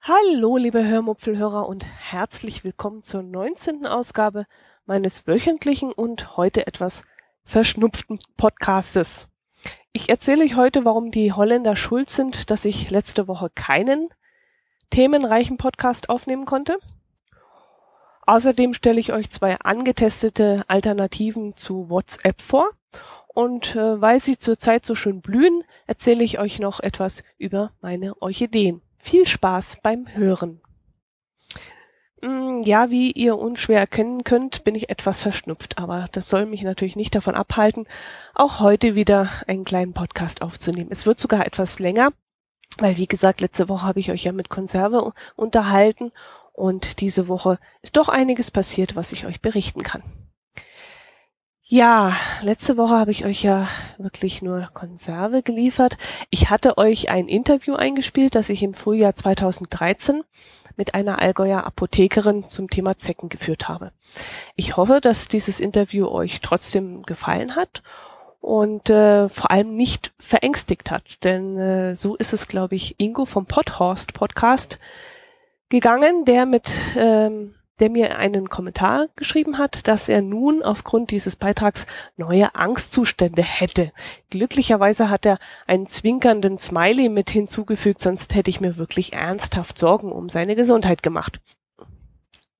Hallo, liebe Hörmupfelhörer und herzlich willkommen zur 19. Ausgabe meines wöchentlichen und heute etwas verschnupften Podcastes. Ich erzähle euch heute, warum die Holländer schuld sind, dass ich letzte Woche keinen themenreichen Podcast aufnehmen konnte. Außerdem stelle ich euch zwei angetestete Alternativen zu WhatsApp vor. Und äh, weil sie zurzeit so schön blühen, erzähle ich euch noch etwas über meine Orchideen. Viel Spaß beim Hören. Mm, ja, wie ihr unschwer erkennen könnt, bin ich etwas verschnupft, aber das soll mich natürlich nicht davon abhalten, auch heute wieder einen kleinen Podcast aufzunehmen. Es wird sogar etwas länger, weil wie gesagt, letzte Woche habe ich euch ja mit Konserve unterhalten und diese Woche ist doch einiges passiert, was ich euch berichten kann. Ja, letzte Woche habe ich euch ja wirklich nur Konserve geliefert. Ich hatte euch ein Interview eingespielt, das ich im Frühjahr 2013 mit einer Allgäuer Apothekerin zum Thema Zecken geführt habe. Ich hoffe, dass dieses Interview euch trotzdem gefallen hat und äh, vor allem nicht verängstigt hat, denn äh, so ist es, glaube ich, Ingo vom Podhorst Podcast gegangen, der mit ähm, der mir einen Kommentar geschrieben hat, dass er nun aufgrund dieses Beitrags neue Angstzustände hätte. Glücklicherweise hat er einen zwinkernden Smiley mit hinzugefügt, sonst hätte ich mir wirklich ernsthaft Sorgen um seine Gesundheit gemacht.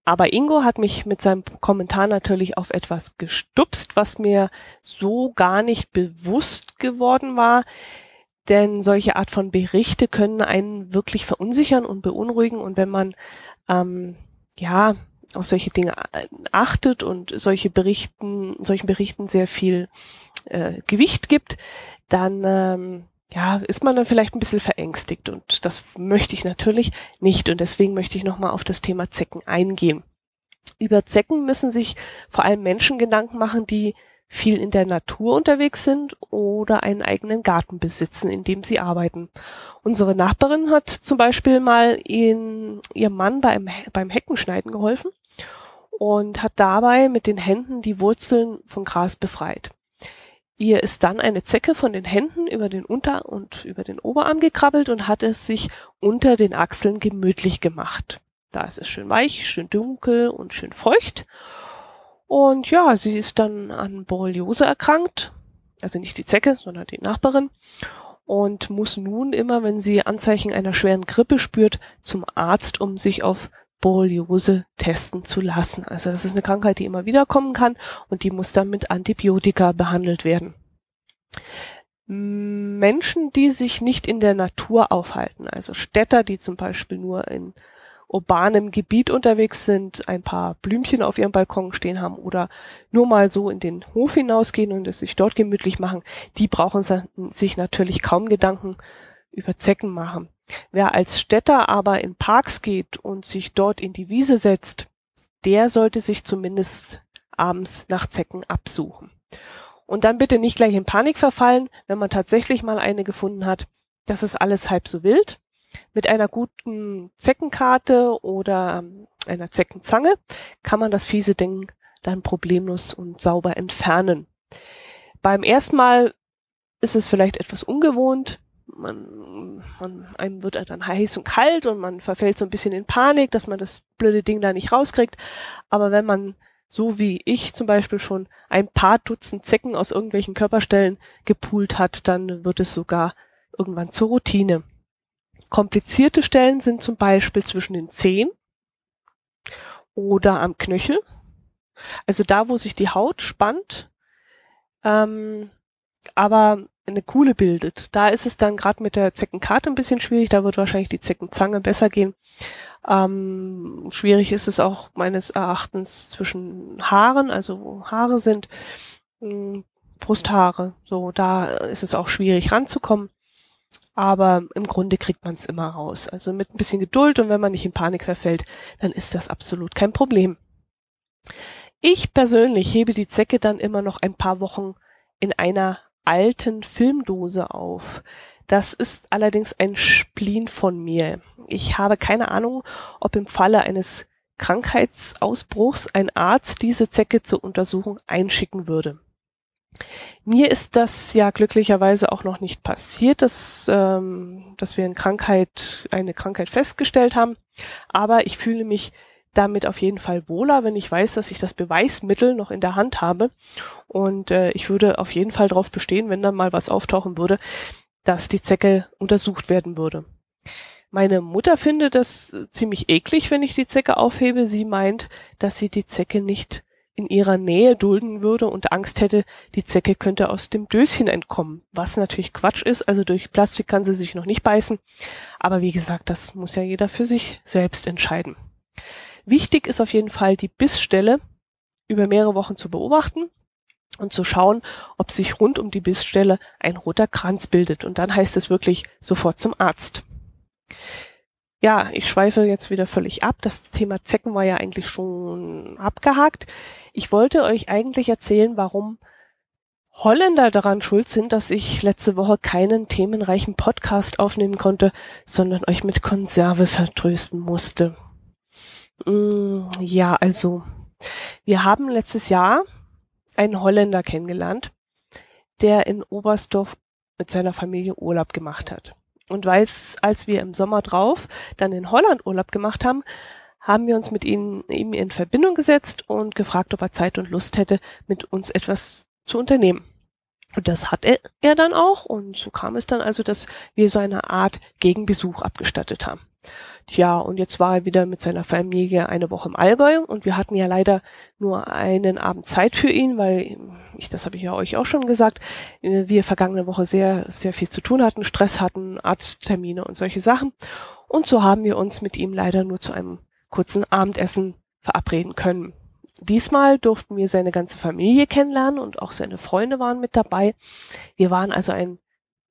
Aber Ingo hat mich mit seinem Kommentar natürlich auf etwas gestupst, was mir so gar nicht bewusst geworden war. Denn solche Art von Berichte können einen wirklich verunsichern und beunruhigen. Und wenn man ähm, ja auf solche Dinge achtet und solche Berichten, solchen Berichten sehr viel äh, Gewicht gibt, dann ähm, ja, ist man dann vielleicht ein bisschen verängstigt und das möchte ich natürlich nicht und deswegen möchte ich nochmal auf das Thema Zecken eingehen. Über Zecken müssen sich vor allem Menschen Gedanken machen, die viel in der Natur unterwegs sind oder einen eigenen Garten besitzen, in dem sie arbeiten. Unsere Nachbarin hat zum Beispiel mal in, ihrem Mann beim, beim Heckenschneiden geholfen und hat dabei mit den Händen die Wurzeln von Gras befreit. Ihr ist dann eine Zecke von den Händen über den Unter- und über den Oberarm gekrabbelt und hat es sich unter den Achseln gemütlich gemacht. Da ist es schön weich, schön dunkel und schön feucht. Und ja, sie ist dann an Borreliose erkrankt. Also nicht die Zecke, sondern die Nachbarin. Und muss nun immer, wenn sie Anzeichen einer schweren Grippe spürt, zum Arzt, um sich auf Borreliose testen zu lassen. Also das ist eine Krankheit, die immer wieder kommen kann und die muss dann mit Antibiotika behandelt werden. Menschen, die sich nicht in der Natur aufhalten, also Städter, die zum Beispiel nur in urbanem Gebiet unterwegs sind, ein paar Blümchen auf ihrem Balkon stehen haben oder nur mal so in den Hof hinausgehen und es sich dort gemütlich machen, die brauchen sich natürlich kaum Gedanken über Zecken machen. Wer als Städter aber in Parks geht und sich dort in die Wiese setzt, der sollte sich zumindest abends nach Zecken absuchen. Und dann bitte nicht gleich in Panik verfallen, wenn man tatsächlich mal eine gefunden hat. Das ist alles halb so wild. Mit einer guten Zeckenkarte oder ähm, einer Zeckenzange kann man das fiese Ding dann problemlos und sauber entfernen. Beim ersten Mal ist es vielleicht etwas ungewohnt. Man, man, einem wird dann heiß und kalt und man verfällt so ein bisschen in Panik, dass man das blöde Ding da nicht rauskriegt. Aber wenn man so wie ich zum Beispiel schon ein paar Dutzend Zecken aus irgendwelchen Körperstellen gepult hat, dann wird es sogar irgendwann zur Routine. Komplizierte Stellen sind zum Beispiel zwischen den Zehen oder am Knöchel. Also da, wo sich die Haut spannt, ähm, aber eine Kuhle bildet. Da ist es dann gerade mit der Zeckenkarte ein bisschen schwierig. Da wird wahrscheinlich die Zeckenzange besser gehen. Ähm, schwierig ist es auch meines Erachtens zwischen Haaren, also wo Haare sind, mh, hm, Brusthaare. So, da ist es auch schwierig ranzukommen aber im Grunde kriegt man es immer raus. Also mit ein bisschen Geduld und wenn man nicht in Panik verfällt, dann ist das absolut kein Problem. Ich persönlich hebe die Zecke dann immer noch ein paar Wochen in einer alten Filmdose auf. Das ist allerdings ein Spleen von mir. Ich habe keine Ahnung, ob im Falle eines Krankheitsausbruchs ein Arzt diese Zecke zur Untersuchung einschicken würde. Mir ist das ja glücklicherweise auch noch nicht passiert, dass, ähm, dass wir eine Krankheit, eine Krankheit festgestellt haben. Aber ich fühle mich damit auf jeden Fall wohler, wenn ich weiß, dass ich das Beweismittel noch in der Hand habe. Und äh, ich würde auf jeden Fall darauf bestehen, wenn dann mal was auftauchen würde, dass die Zecke untersucht werden würde. Meine Mutter findet das ziemlich eklig, wenn ich die Zecke aufhebe. Sie meint, dass sie die Zecke nicht in ihrer Nähe dulden würde und Angst hätte, die Zecke könnte aus dem Döschen entkommen. Was natürlich Quatsch ist, also durch Plastik kann sie sich noch nicht beißen. Aber wie gesagt, das muss ja jeder für sich selbst entscheiden. Wichtig ist auf jeden Fall die Bissstelle über mehrere Wochen zu beobachten und zu schauen, ob sich rund um die Bissstelle ein roter Kranz bildet. Und dann heißt es wirklich sofort zum Arzt. Ja, ich schweife jetzt wieder völlig ab. Das Thema Zecken war ja eigentlich schon abgehakt. Ich wollte euch eigentlich erzählen, warum Holländer daran schuld sind, dass ich letzte Woche keinen themenreichen Podcast aufnehmen konnte, sondern euch mit Konserve vertrösten musste. Mm, ja, also, wir haben letztes Jahr einen Holländer kennengelernt, der in Oberstdorf mit seiner Familie Urlaub gemacht hat. Und weiß, als wir im Sommer drauf dann in Holland Urlaub gemacht haben, haben wir uns mit ihm, ihm in Verbindung gesetzt und gefragt, ob er Zeit und Lust hätte, mit uns etwas zu unternehmen. Und das hat er, er dann auch. Und so kam es dann also, dass wir so eine Art Gegenbesuch abgestattet haben. Tja, und jetzt war er wieder mit seiner Familie eine Woche im Allgäu und wir hatten ja leider nur einen Abend Zeit für ihn, weil ich, das habe ich ja euch auch schon gesagt, wir vergangene Woche sehr, sehr viel zu tun hatten, Stress hatten, Arzttermine und solche Sachen. Und so haben wir uns mit ihm leider nur zu einem kurzen Abendessen verabreden können. Diesmal durften wir seine ganze Familie kennenlernen und auch seine Freunde waren mit dabei. Wir waren also ein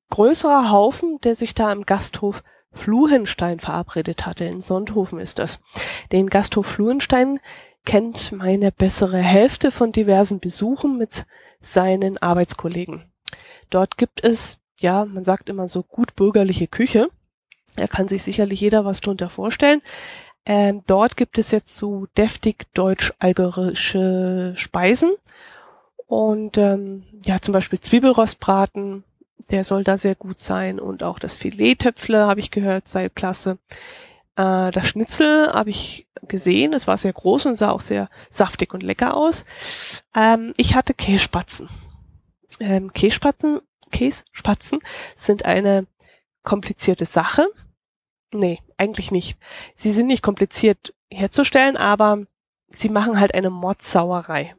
größerer Haufen, der sich da im Gasthof Fluhenstein verabredet hatte. In Sonthofen ist das. Den Gasthof Fluhenstein kennt meine bessere Hälfte von diversen Besuchen mit seinen Arbeitskollegen. Dort gibt es, ja, man sagt immer so gut bürgerliche Küche. Da kann sich sicherlich jeder was drunter vorstellen. Ähm, dort gibt es jetzt so deftig deutsch-algerische Speisen. Und ähm, ja, zum Beispiel Zwiebelrostbraten, der soll da sehr gut sein. Und auch das Filet-Töpfle, habe ich gehört, sei klasse. Äh, das Schnitzel habe ich gesehen. Es war sehr groß und sah auch sehr saftig und lecker aus. Ähm, ich hatte Kässpatzen. Ähm, Kässpatzen, Kässpatzen sind eine komplizierte Sache. Nee, eigentlich nicht. Sie sind nicht kompliziert herzustellen, aber sie machen halt eine Mordsauerei.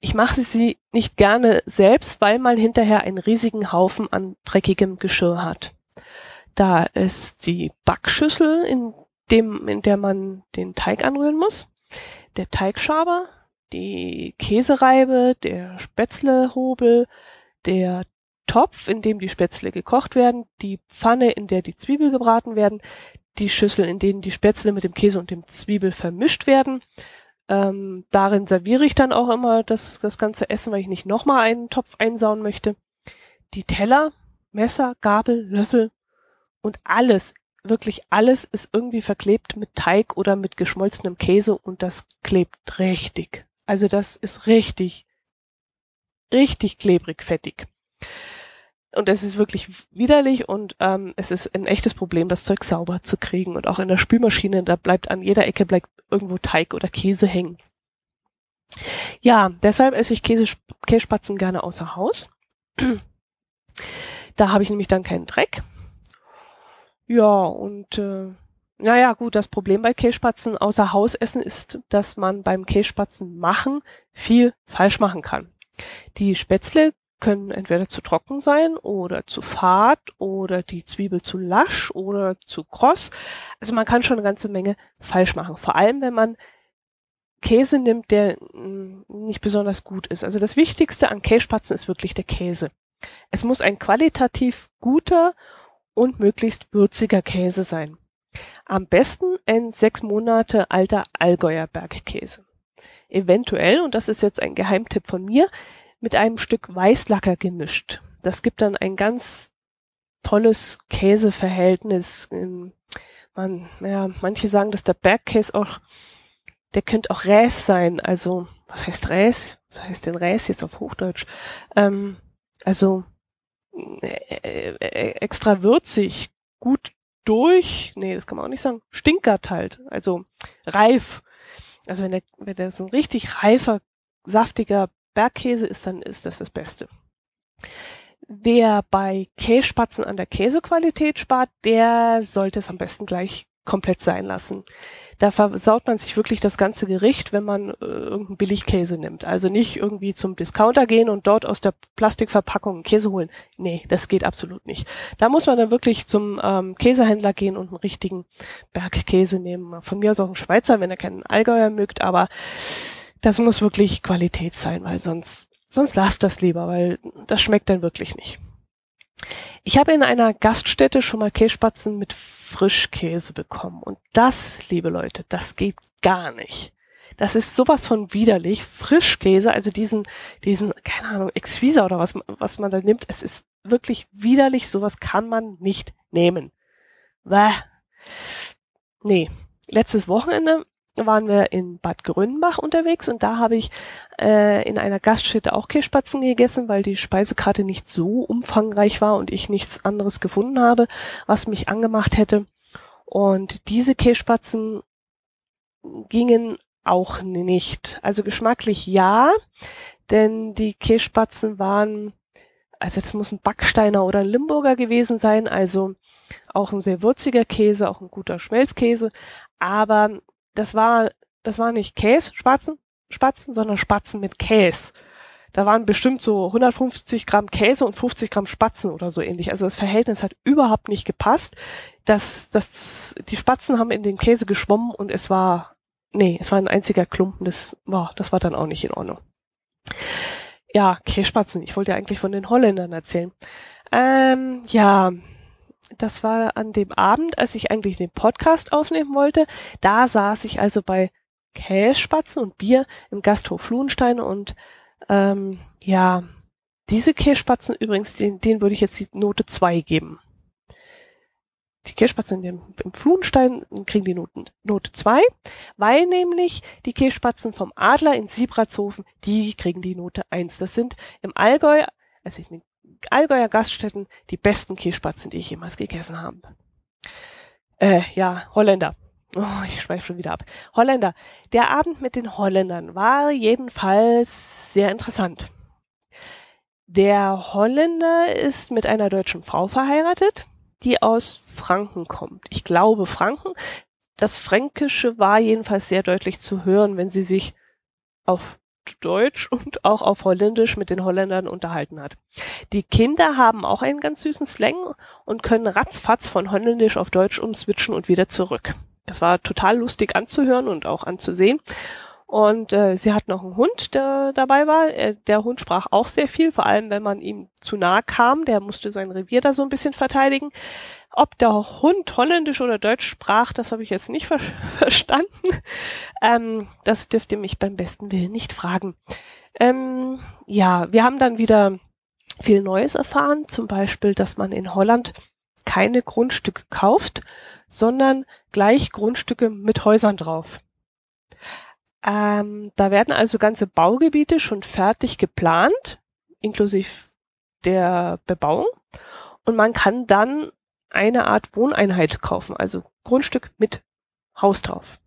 Ich mache sie nicht gerne selbst, weil man hinterher einen riesigen Haufen an dreckigem Geschirr hat. Da ist die Backschüssel, in dem, in der man den Teig anrühren muss, der Teigschaber, die Käsereibe, der Spätzlehobel, der Topf, in dem die Spätzle gekocht werden, die Pfanne, in der die Zwiebel gebraten werden, die Schüssel, in denen die Spätzle mit dem Käse und dem Zwiebel vermischt werden, ähm, darin serviere ich dann auch immer das, das ganze Essen, weil ich nicht nochmal einen Topf einsauen möchte. Die Teller, Messer, Gabel, Löffel und alles, wirklich alles ist irgendwie verklebt mit Teig oder mit geschmolzenem Käse und das klebt richtig. Also das ist richtig, richtig klebrig, fettig. Und es ist wirklich widerlich und ähm, es ist ein echtes Problem, das Zeug sauber zu kriegen. Und auch in der Spülmaschine, da bleibt an jeder Ecke bleibt irgendwo Teig oder Käse hängen. Ja, deshalb esse ich Käse, Kässpatzen gerne außer Haus. da habe ich nämlich dann keinen Dreck. Ja, und äh, naja, gut, das Problem bei Kässpatzen außer Haus essen ist, dass man beim Kässpatzen machen viel falsch machen kann. Die Spätzle können entweder zu trocken sein oder zu fad oder die Zwiebel zu lasch oder zu kross. Also man kann schon eine ganze Menge falsch machen. Vor allem, wenn man Käse nimmt, der mm, nicht besonders gut ist. Also das Wichtigste an Kässpatzen ist wirklich der Käse. Es muss ein qualitativ guter und möglichst würziger Käse sein. Am besten ein sechs Monate alter Allgäuer Bergkäse. Eventuell, und das ist jetzt ein Geheimtipp von mir, mit einem Stück Weißlacker gemischt. Das gibt dann ein ganz tolles Käseverhältnis. Man, ja, manche sagen, dass der Bergkäse auch der könnte auch Räs sein. Also, was heißt Räs? Was heißt denn Räs jetzt auf Hochdeutsch? Ähm, also, äh, äh, extra würzig, gut durch, nee, das kann man auch nicht sagen, stinkert halt, also reif. Also wenn der, wenn der so ein richtig reifer, saftiger Bergkäse ist, dann ist das das Beste. Wer bei Kässpatzen an der Käsequalität spart, der sollte es am besten gleich komplett sein lassen. Da versaut man sich wirklich das ganze Gericht, wenn man äh, irgendeinen Billigkäse nimmt. Also nicht irgendwie zum Discounter gehen und dort aus der Plastikverpackung Käse holen. Nee, das geht absolut nicht. Da muss man dann wirklich zum ähm, Käsehändler gehen und einen richtigen Bergkäse nehmen. Von mir aus auch einen Schweizer, wenn er keinen Allgäuer mögt, aber das muss wirklich Qualität sein, weil sonst, sonst lasst das lieber, weil das schmeckt dann wirklich nicht. Ich habe in einer Gaststätte schon mal Kässpatzen mit Frischkäse bekommen. Und das, liebe Leute, das geht gar nicht. Das ist sowas von widerlich. Frischkäse, also diesen, diesen, keine Ahnung, Exquisa oder was, was man da nimmt, es ist wirklich widerlich. Sowas kann man nicht nehmen. Bäh. Nee. Letztes Wochenende waren wir in Bad Grönbach unterwegs und da habe ich äh, in einer Gaststätte auch Kässpatzen gegessen, weil die Speisekarte nicht so umfangreich war und ich nichts anderes gefunden habe, was mich angemacht hätte. Und diese Kässpatzen gingen auch nicht. Also geschmacklich ja, denn die Kässpatzen waren, also das muss ein Backsteiner oder ein Limburger gewesen sein, also auch ein sehr würziger Käse, auch ein guter Schmelzkäse, aber das war, das war nicht Käse, Spatzen, Spatzen, sondern Spatzen mit Käse. Da waren bestimmt so 150 Gramm Käse und 50 Gramm Spatzen oder so ähnlich. Also das Verhältnis hat überhaupt nicht gepasst. Das, das, die Spatzen haben in den Käse geschwommen und es war, nee, es war ein einziger Klumpen. Das, boah, das war dann auch nicht in Ordnung. Ja, Kässpatzen. Ich wollte ja eigentlich von den Holländern erzählen. Ähm, ja, das war an dem Abend, als ich eigentlich den Podcast aufnehmen wollte. Da saß ich also bei Kässpatzen und Bier im Gasthof Fluhenstein und ähm, ja, diese Kässpatzen übrigens, den, denen würde ich jetzt die Note 2 geben. Die Kässpatzen im, im Fluhenstein kriegen die Noten, Note 2, weil nämlich die Kässpatzen vom Adler in Siebratshofen, die kriegen die Note 1. Das sind im Allgäu, also in den Allgäuer Gaststätten die besten Kässpatzen, die ich jemals gegessen habe. Äh, ja, Holländer. Oh, ich schweife schon wieder ab. Holländer. Der Abend mit den Holländern war jedenfalls sehr interessant. Der Holländer ist mit einer deutschen Frau verheiratet, die aus Franken kommt. Ich glaube Franken. Das Fränkische war jedenfalls sehr deutlich zu hören, wenn sie sich auf Deutsch und auch auf Holländisch mit den Holländern unterhalten hat. Die Kinder haben auch einen ganz süßen Slang und können ratzfatz von Holländisch auf Deutsch umswitchen und wieder zurück. Das war total lustig anzuhören und auch anzusehen. Und äh, sie hat noch einen Hund, der dabei war. Äh, der Hund sprach auch sehr viel, vor allem wenn man ihm zu nahe kam. Der musste sein Revier da so ein bisschen verteidigen. Ob der Hund Holländisch oder Deutsch sprach, das habe ich jetzt nicht ver verstanden. Ähm, das dürft ihr mich beim besten Willen nicht fragen. Ähm, ja, wir haben dann wieder viel Neues erfahren. Zum Beispiel, dass man in Holland keine Grundstücke kauft, sondern gleich Grundstücke mit Häusern drauf. Ähm, da werden also ganze Baugebiete schon fertig geplant, inklusive der Bebauung. Und man kann dann eine Art Wohneinheit kaufen, also Grundstück mit Haus drauf.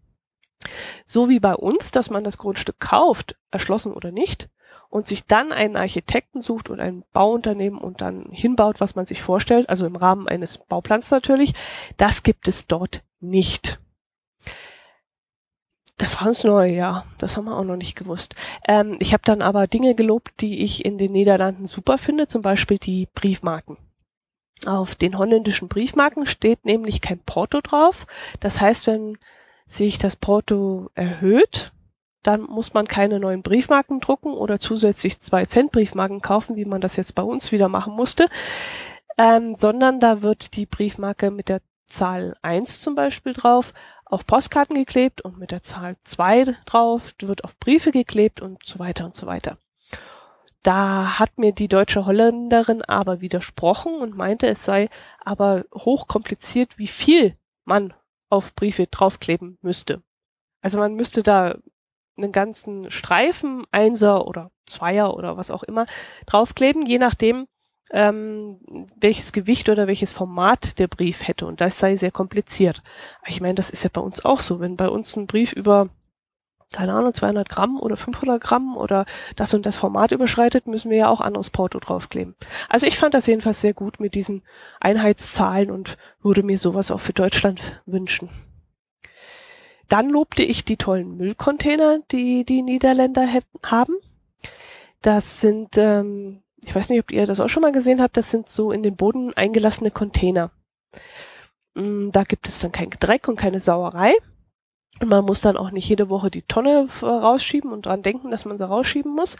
So wie bei uns, dass man das Grundstück kauft, erschlossen oder nicht, und sich dann einen Architekten sucht und ein Bauunternehmen und dann hinbaut, was man sich vorstellt, also im Rahmen eines Bauplans natürlich, das gibt es dort nicht. Das war uns neu, ja. Das haben wir auch noch nicht gewusst. Ähm, ich habe dann aber Dinge gelobt, die ich in den Niederlanden super finde, zum Beispiel die Briefmarken. Auf den holländischen Briefmarken steht nämlich kein Porto drauf. Das heißt, wenn sich das Porto erhöht, dann muss man keine neuen Briefmarken drucken oder zusätzlich zwei Cent Briefmarken kaufen, wie man das jetzt bei uns wieder machen musste, ähm, sondern da wird die Briefmarke mit der Zahl 1 zum Beispiel drauf auf Postkarten geklebt und mit der Zahl 2 drauf wird auf Briefe geklebt und so weiter und so weiter. Da hat mir die deutsche Holländerin aber widersprochen und meinte, es sei aber hochkompliziert, wie viel man auf Briefe draufkleben müsste. Also man müsste da einen ganzen Streifen, Einser oder Zweier oder was auch immer draufkleben, je nachdem, ähm, welches Gewicht oder welches Format der Brief hätte. Und das sei sehr kompliziert. Ich meine, das ist ja bei uns auch so. Wenn bei uns ein Brief über keine Ahnung, 200 Gramm oder 500 Gramm oder das und das Format überschreitet, müssen wir ja auch anderes Porto draufkleben. Also ich fand das jedenfalls sehr gut mit diesen Einheitszahlen und würde mir sowas auch für Deutschland wünschen. Dann lobte ich die tollen Müllcontainer, die die Niederländer haben. Das sind, ähm, ich weiß nicht, ob ihr das auch schon mal gesehen habt, das sind so in den Boden eingelassene Container. Mm, da gibt es dann kein Dreck und keine Sauerei. Und man muss dann auch nicht jede Woche die Tonne rausschieben und dran denken, dass man sie rausschieben muss,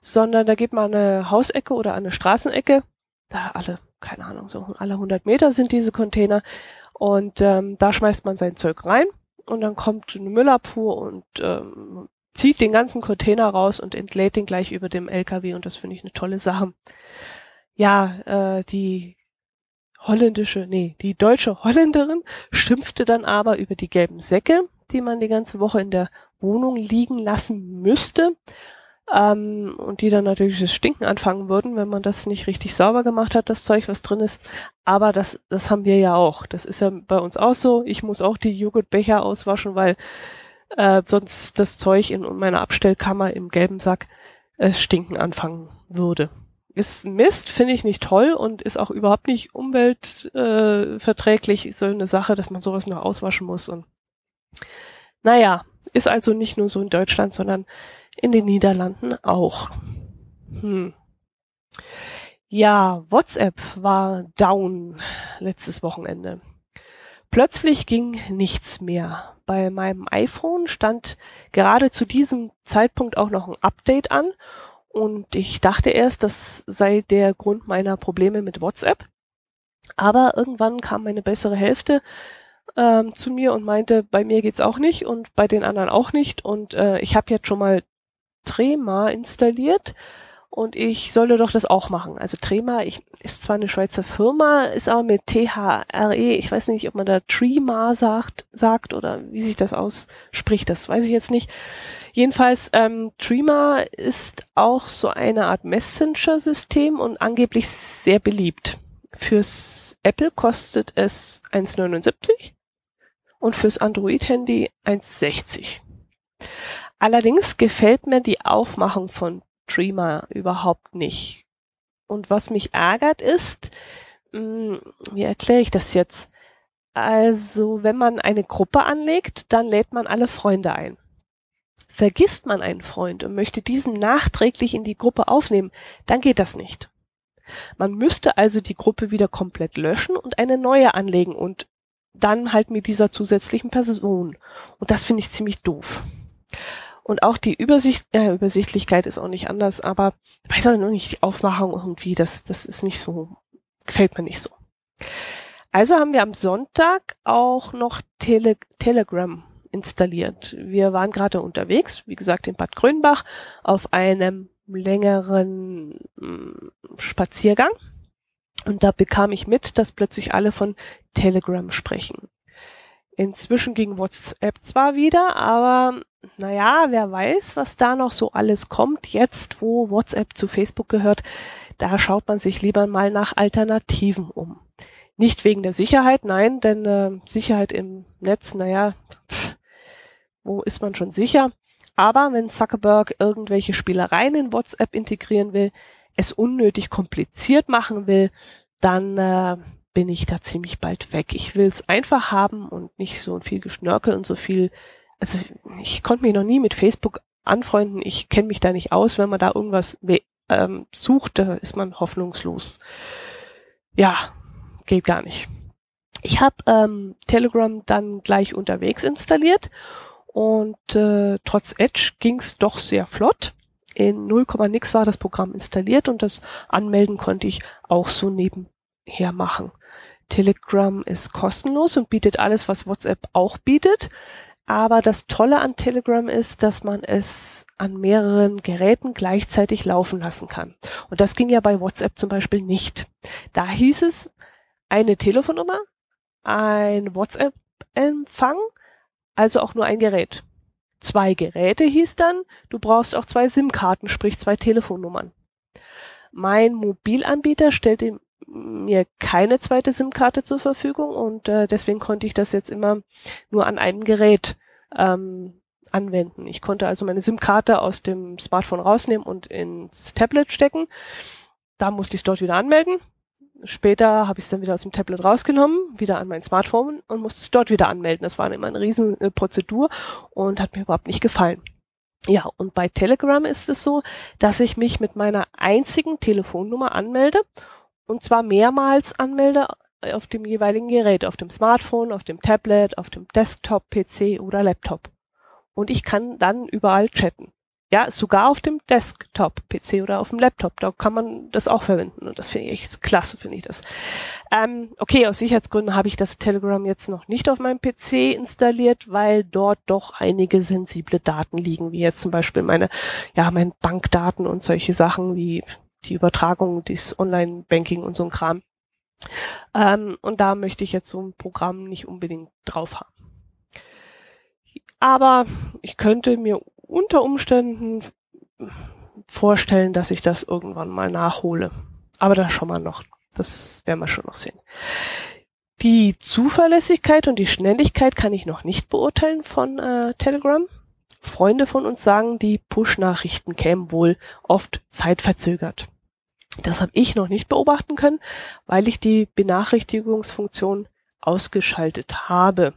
sondern da geht man eine Hausecke oder eine Straßenecke, da alle, keine Ahnung, so alle 100 Meter sind diese Container und ähm, da schmeißt man sein Zeug rein und dann kommt eine Müllabfuhr und ähm, zieht den ganzen Container raus und entlädt den gleich über dem LKW und das finde ich eine tolle Sache. Ja, äh, die holländische, nee, die deutsche Holländerin schimpfte dann aber über die gelben Säcke, die man die ganze Woche in der Wohnung liegen lassen müsste. Ähm, und die dann natürlich das Stinken anfangen würden, wenn man das nicht richtig sauber gemacht hat, das Zeug, was drin ist. Aber das, das haben wir ja auch. Das ist ja bei uns auch so. Ich muss auch die Joghurtbecher auswaschen, weil äh, sonst das Zeug in meiner Abstellkammer im gelben Sack äh, stinken anfangen würde. Ist Mist, finde ich nicht toll und ist auch überhaupt nicht umweltverträglich. Äh, so eine Sache, dass man sowas noch auswaschen muss und naja, ist also nicht nur so in Deutschland, sondern in den Niederlanden auch. Hm. Ja, WhatsApp war down letztes Wochenende. Plötzlich ging nichts mehr. Bei meinem iPhone stand gerade zu diesem Zeitpunkt auch noch ein Update an und ich dachte erst, das sei der Grund meiner Probleme mit WhatsApp. Aber irgendwann kam meine bessere Hälfte ähm, zu mir und meinte, bei mir geht's auch nicht und bei den anderen auch nicht. Und äh, ich habe jetzt schon mal Trema installiert und ich solle doch das auch machen. Also Trema ich, ist zwar eine Schweizer Firma, ist aber mit T-H-R-E, ich weiß nicht, ob man da Trema sagt, sagt oder wie sich das ausspricht, das weiß ich jetzt nicht. Jedenfalls, ähm, Trema ist auch so eine Art Messenger-System und angeblich sehr beliebt. Fürs Apple kostet es 1,79 und fürs Android-Handy 1,60. Allerdings gefällt mir die Aufmachung von Dreamer überhaupt nicht. Und was mich ärgert ist, mh, hm, wie erkläre ich das jetzt? Also, wenn man eine Gruppe anlegt, dann lädt man alle Freunde ein. Vergisst man einen Freund und möchte diesen nachträglich in die Gruppe aufnehmen, dann geht das nicht. Man müsste also die Gruppe wieder komplett löschen und eine neue anlegen und dann halt mit dieser zusätzlichen Person. Und das finde ich ziemlich doof. Und auch die Übersicht, äh, Übersichtlichkeit ist auch nicht anders, aber weiß auch nicht, die Aufmachung irgendwie, das, das ist nicht so, gefällt mir nicht so. Also haben wir am Sonntag auch noch Tele Telegram installiert. Wir waren gerade unterwegs, wie gesagt, in Bad Grönbach auf einem längeren mm, Spaziergang und da bekam ich mit, dass plötzlich alle von Telegram sprechen. Inzwischen ging WhatsApp zwar wieder, aber naja, wer weiß, was da noch so alles kommt. Jetzt, wo WhatsApp zu Facebook gehört, da schaut man sich lieber mal nach Alternativen um. Nicht wegen der Sicherheit, nein, denn äh, Sicherheit im Netz, naja, pff, wo ist man schon sicher? Aber wenn Zuckerberg irgendwelche Spielereien in WhatsApp integrieren will, es unnötig kompliziert machen will, dann äh, bin ich da ziemlich bald weg. Ich will es einfach haben und nicht so viel Geschnörkel und so viel. Also ich konnte mich noch nie mit Facebook anfreunden. Ich kenne mich da nicht aus. Wenn man da irgendwas ähm, sucht, da ist man hoffnungslos. Ja, geht gar nicht. Ich habe ähm, Telegram dann gleich unterwegs installiert und äh, trotz Edge ging's doch sehr flott in 0, nix war das Programm installiert und das Anmelden konnte ich auch so nebenher machen. Telegram ist kostenlos und bietet alles, was WhatsApp auch bietet. Aber das Tolle an Telegram ist, dass man es an mehreren Geräten gleichzeitig laufen lassen kann. Und das ging ja bei WhatsApp zum Beispiel nicht. Da hieß es eine Telefonnummer, ein WhatsApp-Empfang, also auch nur ein Gerät. zwei Geräte hieß dann, du brauchst auch zwei SIM-Karten, sprich zwei Telefonnummern. Mein Mobilanbieter stellte mir keine zweite SIM-Karte zur Verfügung und äh, deswegen konnte ich das jetzt immer nur an einem Gerät ähm, anwenden. Ich konnte also meine SIM-Karte aus dem Smartphone rausnehmen und ins Tablet stecken. Da musste ich es dort wieder anmelden. Später habe ich es dann wieder aus dem Tablet rausgenommen, wieder an mein Smartphone und musste es dort wieder anmelden. Das war immer eine riesen äh, Prozedur und hat mir überhaupt nicht gefallen. Ja, und bei Telegram ist es so, dass ich mich mit meiner einzigen Telefonnummer anmelde und zwar mehrmals anmelde auf dem jeweiligen Gerät, auf dem Smartphone, auf dem Tablet, auf dem Desktop, PC oder Laptop. Und ich kann dann überall chatten. Ja, sogar auf dem Desktop-PC oder auf dem Laptop, da kann man das auch verwenden. Und das finde ich klasse, finde ich das. Ähm, okay, aus Sicherheitsgründen habe ich das Telegram jetzt noch nicht auf meinem PC installiert, weil dort doch einige sensible Daten liegen, wie jetzt zum Beispiel meine, ja, meine Bankdaten und solche Sachen wie die Übertragung, das Online-Banking und so ein Kram. Ähm, und da möchte ich jetzt so ein Programm nicht unbedingt drauf haben. Aber ich könnte mir unter Umständen vorstellen, dass ich das irgendwann mal nachhole. Aber da schon mal noch. Das werden wir schon noch sehen. Die Zuverlässigkeit und die Schnelligkeit kann ich noch nicht beurteilen von äh, Telegram. Freunde von uns sagen, die Push-Nachrichten kämen wohl oft zeitverzögert. Das habe ich noch nicht beobachten können, weil ich die Benachrichtigungsfunktion ausgeschaltet habe.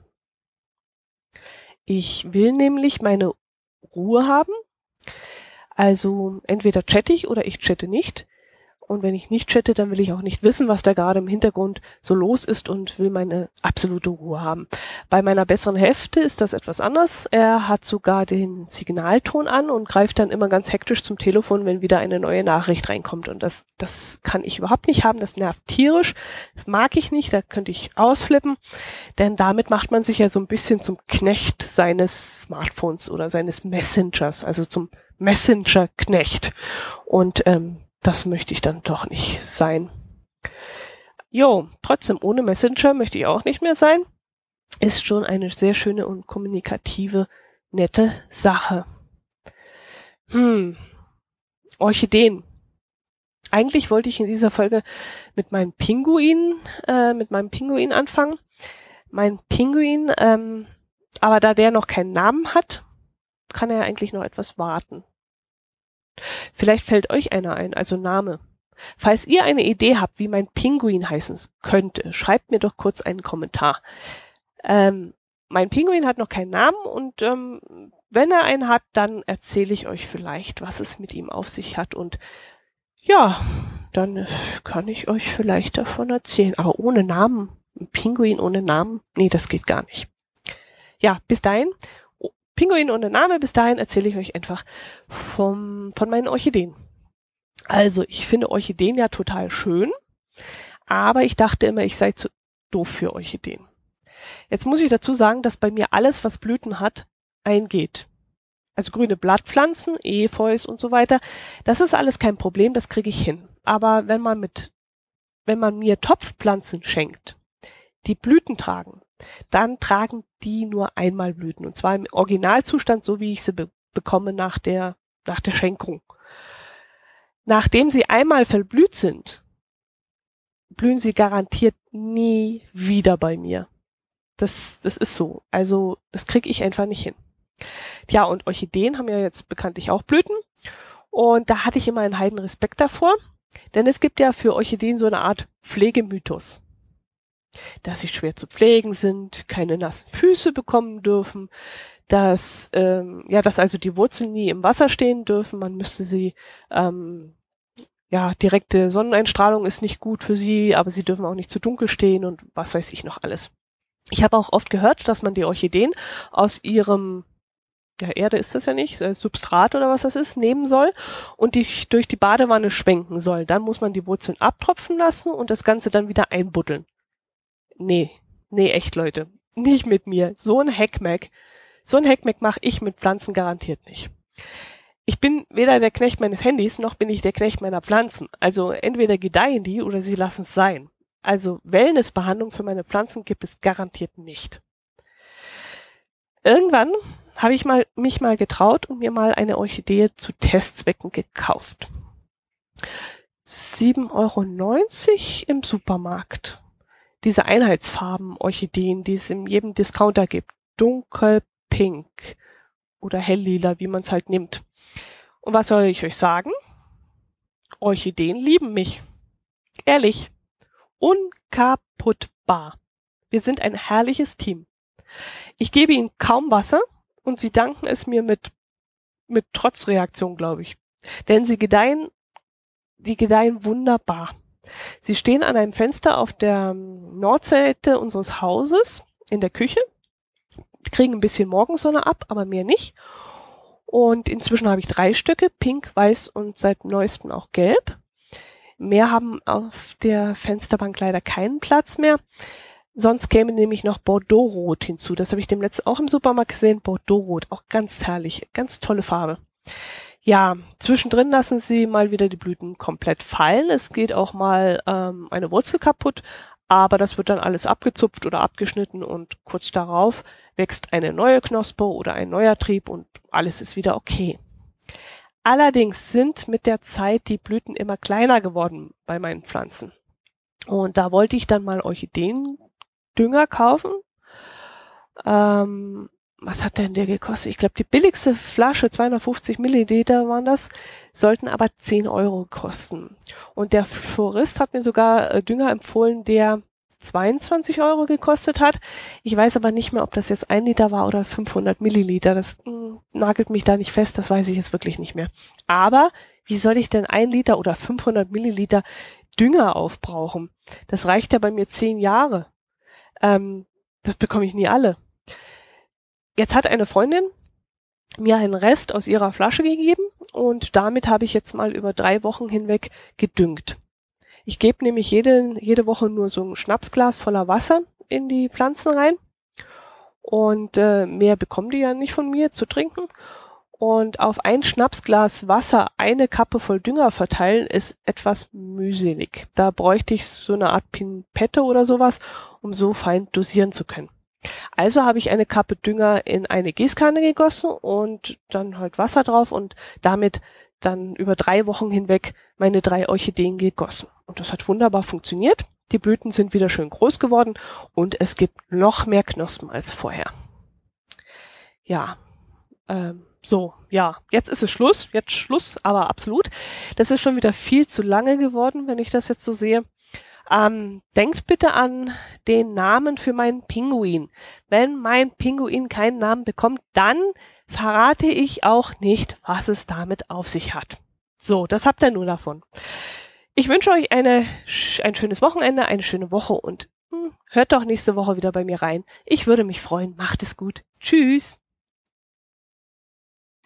Ich will nämlich meine Ruhe haben. Also entweder chatte ich oder ich chatte nicht. Und wenn ich nicht chatte, dann will ich auch nicht wissen, was da gerade im Hintergrund so los ist und will meine absolute Ruhe haben. Bei meiner besseren Hälfte ist das etwas anders. Er hat sogar den Signalton an und greift dann immer ganz hektisch zum Telefon, wenn wieder eine neue Nachricht reinkommt. Und das, das kann ich überhaupt nicht haben. Das nervt tierisch. Das mag ich nicht. Da könnte ich ausflippen. Denn damit macht man sich ja so ein bisschen zum Knecht seines Smartphones oder seines Messengers, also zum Messenger-Knecht. Und ähm, das möchte ich dann doch nicht sein. Jo, trotzdem ohne Messenger möchte ich auch nicht mehr sein. Ist schon eine sehr schöne und kommunikative, nette Sache. Hm. Orchideen. Eigentlich wollte ich in dieser Folge mit meinem Pinguin, äh, mit meinem Pinguin anfangen. Mein Pinguin, ähm, aber da der noch keinen Namen hat, kann er eigentlich noch etwas warten. Vielleicht fällt euch einer ein, also Name. Falls ihr eine Idee habt, wie mein Pinguin heißen könnte, schreibt mir doch kurz einen Kommentar. Ähm, mein Pinguin hat noch keinen Namen und ähm, wenn er einen hat, dann erzähle ich euch vielleicht, was es mit ihm auf sich hat und ja, dann kann ich euch vielleicht davon erzählen. Aber ohne Namen, ein Pinguin ohne Namen, nee, das geht gar nicht. Ja, bis dahin Pinguin ohne Name. Bis dahin erzähle ich euch einfach vom, von meinen Orchideen. Also, ich finde Orchideen ja total schön, aber ich dachte immer, ich sei zu doof für Orchideen. Jetzt muss ich dazu sagen, dass bei mir alles, was Blüten hat, eingeht. Also grüne Blattpflanzen, Efeus und so weiter, das ist alles kein Problem, das kriege ich hin. Aber wenn man mit, wenn man mir Topfpflanzen schenkt, die Blüten tragen, dann tragen die nur einmal Blüten. Und zwar im Originalzustand, so wie ich sie be bekomme nach der, nach der Schenkung. Nachdem sie einmal verblüht sind, blühen sie garantiert nie wieder bei mir. Das, das ist so. Also, das kriege ich einfach nicht hin. Ja, und Orchideen haben ja jetzt bekanntlich auch Blüten. Und da hatte ich immer einen heiden Respekt davor. Denn es gibt ja für Orchideen so eine Art Pflegemythos dass sie schwer zu pflegen sind, keine nassen Füße bekommen dürfen, dass ähm, ja, dass also die Wurzeln nie im Wasser stehen dürfen. Man müsste sie ähm, ja, direkte Sonneneinstrahlung ist nicht gut für sie, aber sie dürfen auch nicht zu dunkel stehen und was weiß ich noch alles. Ich habe auch oft gehört, dass man die Orchideen aus ihrem ja, Erde ist das ja nicht, äh, Substrat oder was das ist, nehmen soll und die durch die Badewanne schwenken soll. Dann muss man die Wurzeln abtropfen lassen und das Ganze dann wieder einbuddeln nee, nee, echt Leute, nicht mit mir. So ein Hackmack, so ein Hackmack mache ich mit Pflanzen garantiert nicht. Ich bin weder der Knecht meines Handys, noch bin ich der Knecht meiner Pflanzen. Also entweder gedeihen die oder sie lassen es sein. Also Wellnessbehandlung für meine Pflanzen gibt es garantiert nicht. Irgendwann habe ich mal, mich mal getraut und mir mal eine Orchidee zu Testzwecken gekauft. 7,90 Euro im Supermarkt. Diese Einheitsfarben Orchideen, die es in jedem Discounter gibt. Dunkelpink oder helllila, wie man es halt nimmt. Und was soll ich euch sagen? Orchideen lieben mich. Ehrlich. Unkaputtbar. Wir sind ein herrliches Team. Ich gebe ihnen kaum Wasser und sie danken es mir mit, mit Trotzreaktion, glaube ich. Denn sie gedeihen, die gedeihen wunderbar. Sie stehen an einem Fenster auf der Nordseite unseres Hauses in der Küche, kriegen ein bisschen Morgensonne ab, aber mehr nicht. Und inzwischen habe ich drei Stücke, pink, weiß und seit neuestem auch gelb. Mehr haben auf der Fensterbank leider keinen Platz mehr. Sonst käme nämlich noch Bordeaux-Rot hinzu. Das habe ich dem letzten auch im Supermarkt gesehen. Bordeaux-Rot, auch ganz herrlich, ganz tolle Farbe. Ja, zwischendrin lassen sie mal wieder die Blüten komplett fallen. Es geht auch mal ähm, eine Wurzel kaputt, aber das wird dann alles abgezupft oder abgeschnitten und kurz darauf wächst eine neue Knospe oder ein neuer Trieb und alles ist wieder okay. Allerdings sind mit der Zeit die Blüten immer kleiner geworden bei meinen Pflanzen. Und da wollte ich dann mal Orchideendünger kaufen. Ähm, was hat denn der gekostet? Ich glaube, die billigste Flasche, 250 Milliliter waren das, sollten aber 10 Euro kosten. Und der Florist hat mir sogar äh, Dünger empfohlen, der 22 Euro gekostet hat. Ich weiß aber nicht mehr, ob das jetzt ein Liter war oder 500 Milliliter. Das mh, hm, nagelt mich da nicht fest, das weiß ich jetzt wirklich nicht mehr. Aber wie soll ich denn ein Liter oder 500 Milliliter Dünger aufbrauchen? Das reicht ja bei mir zehn Jahre. Ähm, das bekomme ich nie alle. Jetzt hat eine Freundin mir einen Rest aus ihrer Flasche gegeben und damit habe ich jetzt mal über drei Wochen hinweg gedüngt. Ich gebe nämlich jede, jede Woche nur so ein Schnapsglas voller Wasser in die Pflanzen rein und äh, mehr bekommen die ja nicht von mir zu trinken. Und auf ein Schnapsglas Wasser eine Kappe voll Dünger verteilen ist etwas mühselig. Da bräuchte ich so eine Art Pinpette oder sowas, um so fein dosieren zu können. Also habe ich eine Kappe Dünger in eine Gießkanne gegossen und dann halt Wasser drauf und damit dann über drei Wochen hinweg meine drei Orchideen gegossen. Und das hat wunderbar funktioniert. Die Blüten sind wieder schön groß geworden und es gibt noch mehr Knospen als vorher. Ja, ähm, so, ja, jetzt ist es Schluss, jetzt Schluss, aber absolut. Das ist schon wieder viel zu lange geworden, wenn ich das jetzt so sehe. Ähm, denkt bitte an den Namen für meinen Pinguin. Wenn mein Pinguin keinen Namen bekommt, dann verrate ich auch nicht, was es damit auf sich hat. So, das habt ihr nur davon. Ich wünsche euch eine, ein schönes Wochenende, eine schöne Woche und hm, hört doch nächste Woche wieder bei mir rein. Ich würde mich freuen. Macht es gut. Tschüss.